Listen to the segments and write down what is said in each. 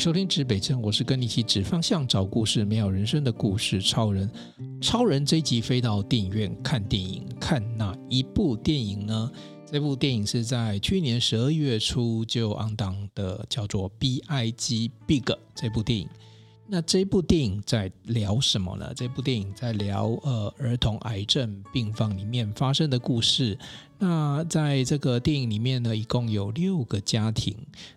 收听指北针，我是跟你一起指方向、找故事、美好人生的故事超人。超人这一集飞到电影院看电影，看哪一部电影呢？这部电影是在去年十二月初就昂档的，叫做《B.I.G. Big》这部电影。那这部电影在聊什么呢？这部电影在聊呃儿童癌症病房里面发生的故事。那在这个电影里面呢，一共有六个家庭。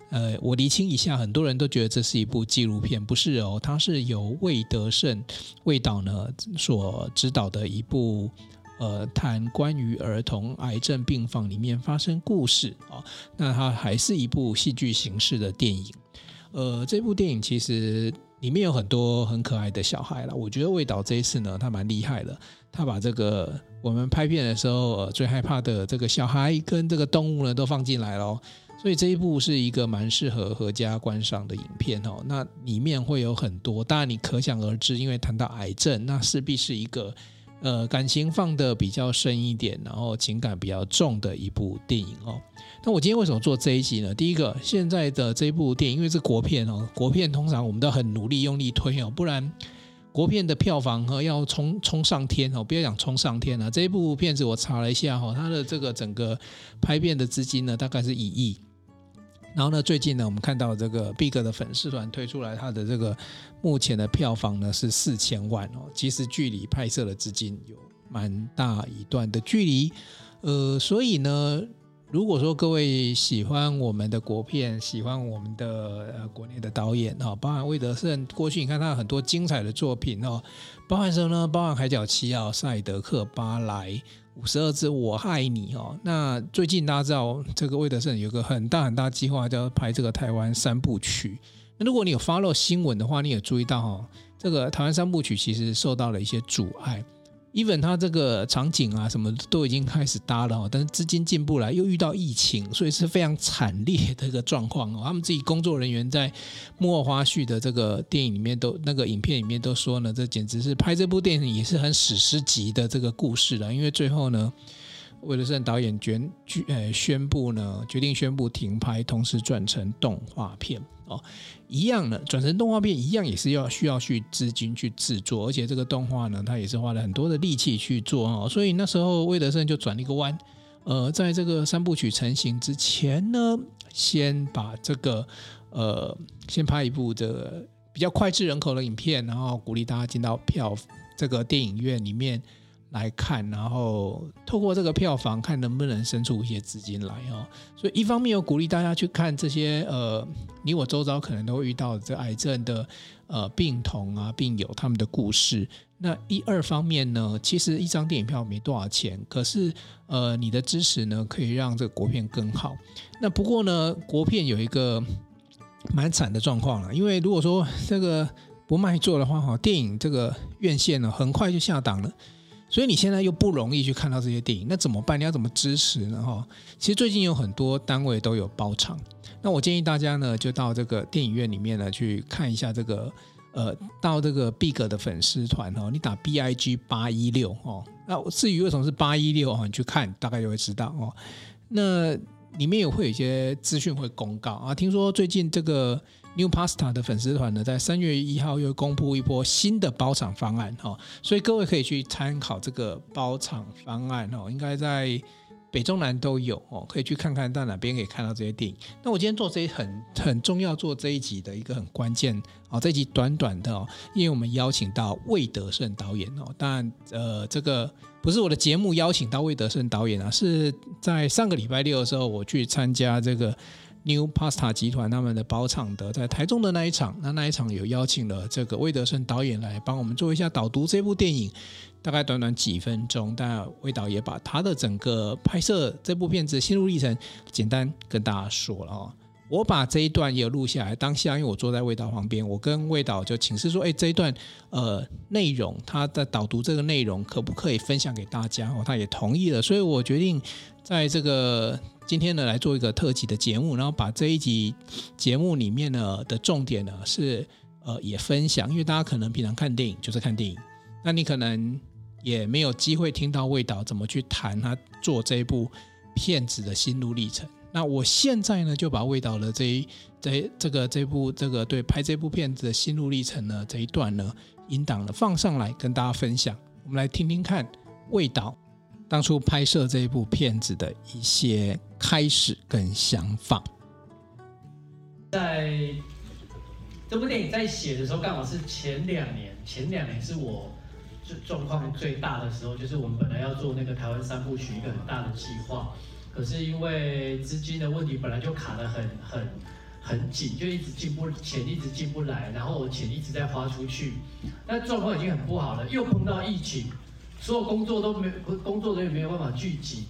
呃，我厘清一下，很多人都觉得这是一部纪录片，不是哦，它是由魏德圣魏导呢所指导的一部呃谈关于儿童癌症病房里面发生故事啊、哦。那它还是一部戏剧形式的电影。呃，这部电影其实。里面有很多很可爱的小孩了，我觉得味道这一次呢，他蛮厉害的，他把这个我们拍片的时候呃最害怕的这个小孩跟这个动物呢都放进来了，所以这一部是一个蛮适合合家观赏的影片哦。那里面会有很多，当然你可想而知，因为谈到癌症，那势必是一个。呃，感情放得比较深一点，然后情感比较重的一部电影哦。那我今天为什么做这一集呢？第一个，现在的这部电影因为是国片哦，国片通常我们都很努力用力推哦，不然国片的票房哈要冲冲上天哦，不要讲冲上天了。这一部片子我查了一下哈，它的这个整个拍片的资金呢，大概是一亿。然后呢，最近呢，我们看到这个 Big 的粉丝团推出来，它的这个目前的票房呢是四千万哦，其实距离拍摄的资金有蛮大一段的距离，呃，所以呢，如果说各位喜欢我们的国片，喜欢我们的呃国内的导演哈，包含魏德圣，过去你看他很多精彩的作品哦，包含什么呢？包含《海角七号》《赛德克巴莱》。五十二只我爱你哦，那最近大家知道这个魏德圣有个很大很大计划，叫拍这个台湾三部曲。那如果你有 follow 新闻的话，你也注意到哈，这个台湾三部曲其实受到了一些阻碍。Even 他这个场景啊，什么都已经开始搭了，但是资金进不来，又遇到疫情，所以是非常惨烈的一个状况哦。他们自己工作人员在幕后花絮的这个电影里面都那个影片里面都说呢，这简直是拍这部电影也是很史诗级的这个故事了，因为最后呢。魏德圣导演决呃宣布呢，决定宣布停拍，同时转成动画片哦，一样的转成动画片，一样也是要需要去资金去制作，而且这个动画呢，它也是花了很多的力气去做哦，所以那时候魏德圣就转了一个弯，呃，在这个三部曲成型之前呢，先把这个呃，先拍一部这个比较脍炙人口的影片，然后鼓励大家进到票这个电影院里面。来看，然后透过这个票房，看能不能生出一些资金来哦。所以一方面有鼓励大家去看这些呃，你我周遭可能都会遇到这癌症的呃病童啊、病友他们的故事。那一二方面呢，其实一张电影票没多少钱，可是呃你的支持呢，可以让这个国片更好。那不过呢，国片有一个蛮惨的状况了，因为如果说这个不卖座的话，哈，电影这个院线呢，很快就下档了。所以你现在又不容易去看到这些电影，那怎么办？你要怎么支持呢？哈，其实最近有很多单位都有包场，那我建议大家呢，就到这个电影院里面呢去看一下这个，呃，到这个 Big 的粉丝团哦，你打 B I G 八一六哦，那至于为什么是八一六哦，你去看大概就会知道哦。那里面也会有一些资讯会公告啊，听说最近这个。New Pasta 的粉丝团呢，在三月一号又公布一波新的包场方案哈，所以各位可以去参考这个包场方案哦，应该在北中南都有哦，可以去看看到哪边可以看到这些电影。那我今天做这一很很重要做这一集的一个很关键哦，这一集短短的哦，因为我们邀请到魏德圣导演哦，当然呃这个不是我的节目邀请到魏德圣导演啊，是在上个礼拜六的时候我去参加这个。New Pasta 集团他们的包场的在台中的那一场，那那一场有邀请了这个魏德圣导演来帮我们做一下导读这部电影，大概短短几分钟，但魏导也把他的整个拍摄这部片子心路历程简单跟大家说了哦。我把这一段也录下来，当下因为我坐在魏导旁边，我跟魏导就请示说，哎，这一段呃内容，他在导读这个内容可不可以分享给大家？哦，他也同意了，所以我决定在这个。今天呢，来做一个特辑的节目，然后把这一集节目里面呢的重点呢是呃也分享，因为大家可能平常看电影就是看电影，那你可能也没有机会听到魏导怎么去谈他做这一部片子的心路历程。那我现在呢就把魏导的这一这这个这部这个对拍这部片子的心路历程呢这一段呢音档呢放上来跟大家分享，我们来听听看魏导。当初拍摄这一部片子的一些开始跟想法，在这部电影在写的时候，刚好是前两年，前两年是我最状况最大的时候，就是我们本来要做那个台湾三部曲一个很大的计划，可是因为资金的问题，本来就卡得很很很紧，就一直进不钱一直进不来，然后我钱一直在花出去，那状况已经很不好了，又碰到疫情。所有工作都没，工作人员没有办法聚集，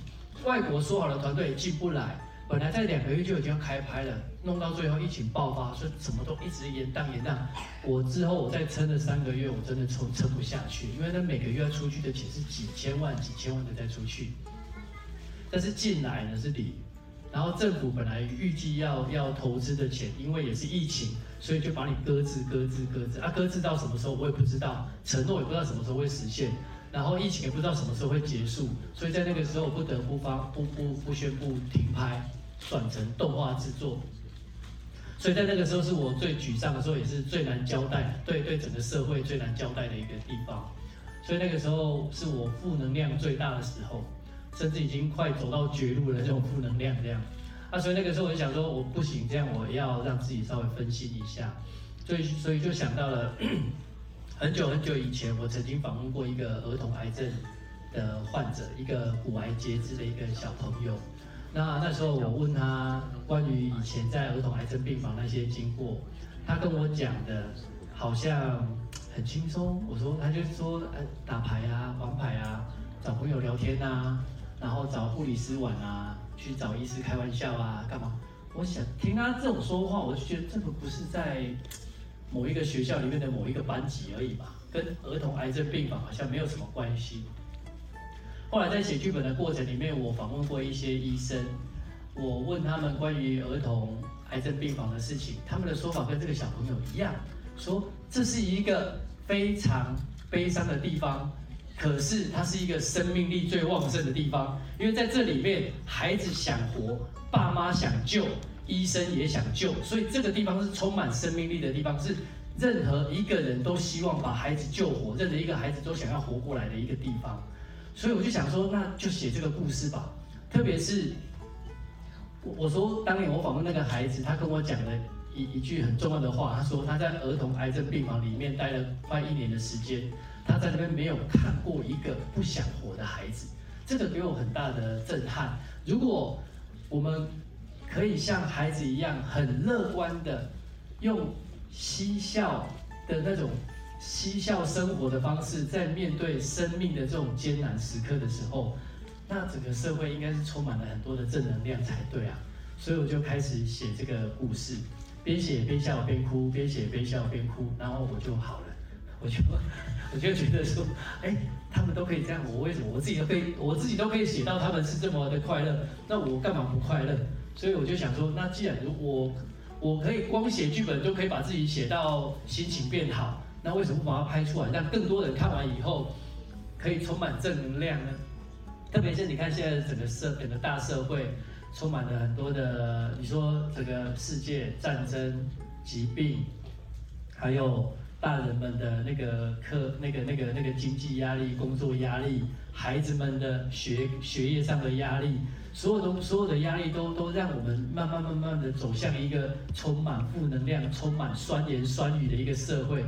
外国说好的团队也进不来。本来在两个月就已经要开拍了，弄到最后疫情爆发，所以什么都一直延宕延宕。我之后我再撑了三个月，我真的撑撑不下去，因为他每个月要出去的钱是几千万、几千万的再出去，但是进来呢是零。然后政府本来预计要要投资的钱，因为也是疫情，所以就把你搁置、搁置、搁置啊，搁置到什么时候我也不知道，承诺也不知道什么时候会实现。然后疫情也不知道什么时候会结束，所以在那个时候不得不发不不不宣布停拍，转成动画制作。所以在那个时候是我最沮丧的时候，也是最难交代，对对整个社会最难交代的一个地方。所以那个时候是我负能量最大的时候，甚至已经快走到绝路了这种负能量这样。啊，所以那个时候我就想说，我不行，这样我要让自己稍微分析一下，所以所以就想到了。很久很久以前，我曾经访问过一个儿童癌症的患者，一个骨癌截肢的一个小朋友。那那时候我问他关于以前在儿童癌症病房那些经过，他跟我讲的好像很轻松。我说，他就说，打牌啊，玩牌啊，找朋友聊天啊，然后找护理师玩啊，去找医师开玩笑啊，干嘛？我想听他这种说话，我就觉得这个不是在。某一个学校里面的某一个班级而已吧，跟儿童癌症病房好像没有什么关系。后来在写剧本的过程里面，我访问过一些医生，我问他们关于儿童癌症病房的事情，他们的说法跟这个小朋友一样，说这是一个非常悲伤的地方，可是它是一个生命力最旺盛的地方，因为在这里面，孩子想活，爸妈想救。医生也想救，所以这个地方是充满生命力的地方，是任何一个人都希望把孩子救活，任何一个孩子都想要活过来的一个地方。所以我就想说，那就写这个故事吧。特别是我我说当年我访问那个孩子，他跟我讲了一一句很重要的话，他说他在儿童癌症病房里面待了快一年的时间，他在那边没有看过一个不想活的孩子，这个给我很大的震撼。如果我们可以像孩子一样很乐观的，用嬉笑的那种嬉笑生活的方式，在面对生命的这种艰难时刻的时候，那整个社会应该是充满了很多的正能量才对啊！所以我就开始写这个故事，边写边笑边哭，边写边笑边哭，然后我就好了，我就我就觉得说，哎，他们都可以这样，我为什么我自己都可以，我自己都可以写到他们是这么的快乐，那我干嘛不快乐？所以我就想说，那既然如果我可以光写剧本就可以把自己写到心情变好，那为什么不把它拍出来，让更多人看完以后可以充满正能量呢？特别是你看现在整个社整个大社会充满了很多的，你说这个世界战争、疾病，还有大人们的那个课、那个那个那个经济压力、工作压力，孩子们的学学业上的压力。所有东所有的压力都都让我们慢慢慢慢的走向一个充满负能量、充满酸言酸语的一个社会。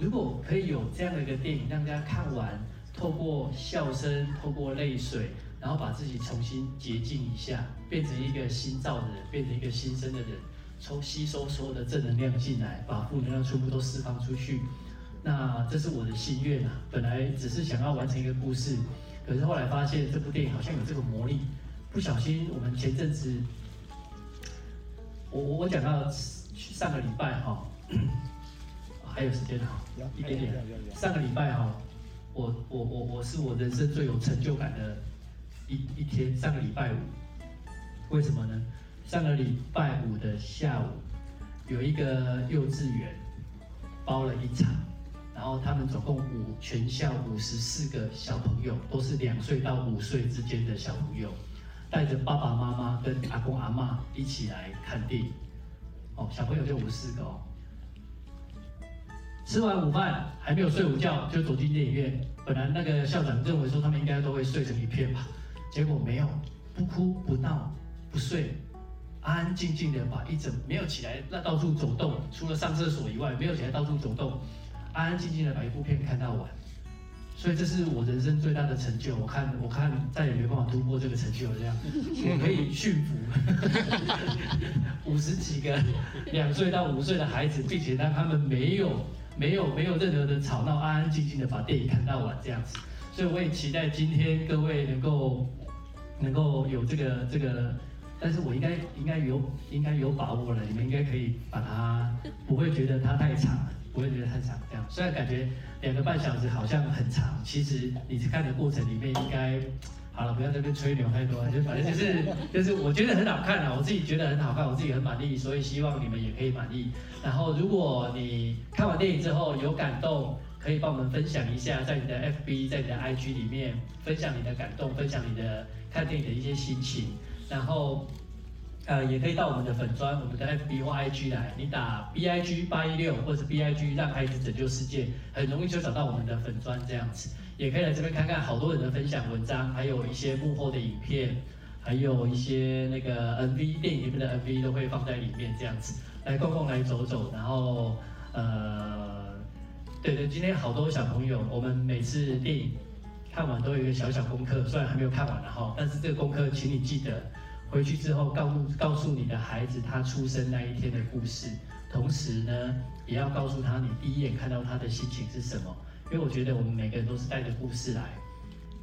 如果可以有这样的一个电影，让大家看完，透过笑声，透过泪水，然后把自己重新洁净一下，变成一个新造的人，变成一个新生的人，从吸收所有的正能量进来，把负能量全部都释放出去。那这是我的心愿啊！本来只是想要完成一个故事，可是后来发现这部电影好像有这个魔力。不小心，我们前阵子，我我我讲到上个礼拜哈，还有时间哈，一点点。上个礼拜哈，我我我我是我人生最有成就感的一一天。上个礼拜五，为什么呢？上个礼拜五的下午，有一个幼稚园包了一场，然后他们总共五全校五十四个小朋友，都是两岁到五岁之间的小朋友。带着爸爸妈妈跟阿公阿妈一起来看电影，哦，小朋友就五四个哦。吃完午饭还没有睡午觉，就走进电影院。本来那个校长认为说他们应该都会睡成一片吧，结果没有，不哭不闹不睡，安安静静的把一整没有起来那到处走动，除了上厕所以外没有起来到处走动，安安静静的把一部片看到完。所以这是我人生最大的成就。我看，我看再也没办法突破这个成就。这样，我可以驯服五十几个两岁到五岁的孩子，并且让他们没有、没有、没有任何的吵闹，安安静静的把电影看到完这样子。所以我也期待今天各位能够能够有这个这个，但是我应该应该有应该有把握了。你们应该可以把它，不会觉得它太长。不会觉得太长，这样虽然感觉两个半小时好像很长，其实你看的过程里面应该好了，不要在这边吹牛太多，就反正就是 就是我觉得很好看啊，我自己觉得很好看，我自己很满意，所以希望你们也可以满意。然后如果你看完电影之后有感动，可以帮我们分享一下，在你的 FB，在你的 IG 里面分享你的感动，分享你的看电影的一些心情，然后。呃，也可以到我们的粉专，我们的 FB 或 IG 来，你打 BIG 八一六或者 BIG 让孩子拯救世界，很容易就找到我们的粉专这样子。也可以来这边看看好多人的分享文章，还有一些幕后的影片，还有一些那个 MV 电影里面的 MV 都会放在里面这样子。来逛逛，来走走，然后呃，对对，今天好多小朋友，我们每次电影看完都有一个小小功课，虽然还没有看完了哈，但是这个功课请你记得。回去之后，告诉告诉你的孩子他出生那一天的故事，同时呢，也要告诉他你第一眼看到他的心情是什么。因为我觉得我们每个人都是带着故事来，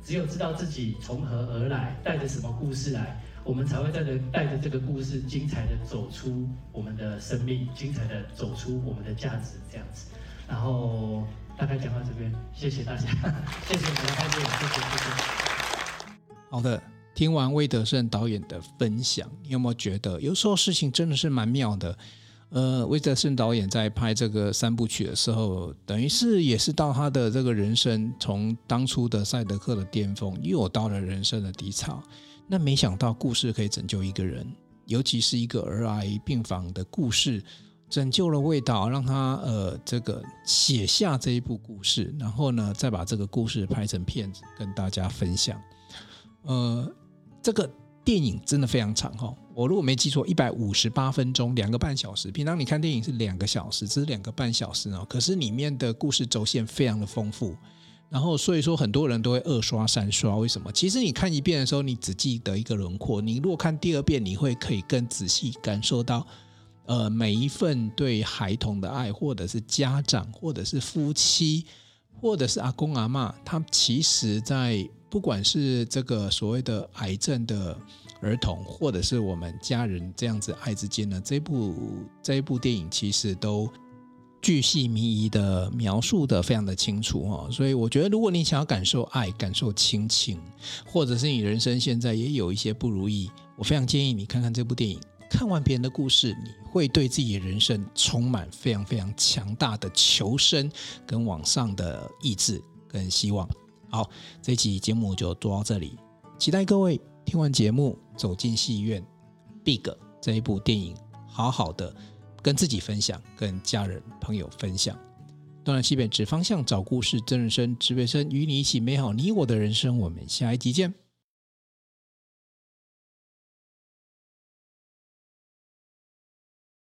只有知道自己从何而来，带着什么故事来，我们才会带着带着这个故事，精彩的走出我们的生命，精彩的走出我们的价值，这样子。然后大概讲到这边，谢谢大家，谢谢你们的看见，谢谢谢谢。好的。听完魏德圣导演的分享，你有没有觉得有时候事情真的是蛮妙的？呃，魏德圣导演在拍这个三部曲的时候，等于是也是到他的这个人生从当初的赛德克的巅峰，又到了人生的低潮。那没想到故事可以拯救一个人，尤其是一个儿癌病房的故事，拯救了味道，让他呃这个写下这一部故事，然后呢再把这个故事拍成片子跟大家分享，呃。这个电影真的非常长哈，我如果没记错，一百五十八分钟，两个半小时。平常你看电影是两个小时，这是两个半小时哦。可是里面的故事轴线非常的丰富，然后所以说很多人都会二刷三刷。为什么？其实你看一遍的时候，你只记得一个轮廓；你如果看第二遍，你会可以更仔细感受到，呃，每一份对孩童的爱，或者是家长，或者是夫妻，或者是阿公阿嬷，他其实在。不管是这个所谓的癌症的儿童，或者是我们家人这样子爱之间呢，这部这部电影其实都巨细靡遗的描述的非常的清楚哈。所以我觉得，如果你想要感受爱、感受亲情，或者是你人生现在也有一些不如意，我非常建议你看看这部电影。看完别人的故事，你会对自己的人生充满非常非常强大的求生跟往上的意志跟希望。好，这期节目就做到这里，期待各位听完节目走进戏院《Big》这一部电影，好好的跟自己分享，跟家人朋友分享。东南西北指方向，找故事，真人生，指北生，与你一起美好你我的人生。我们下一集见。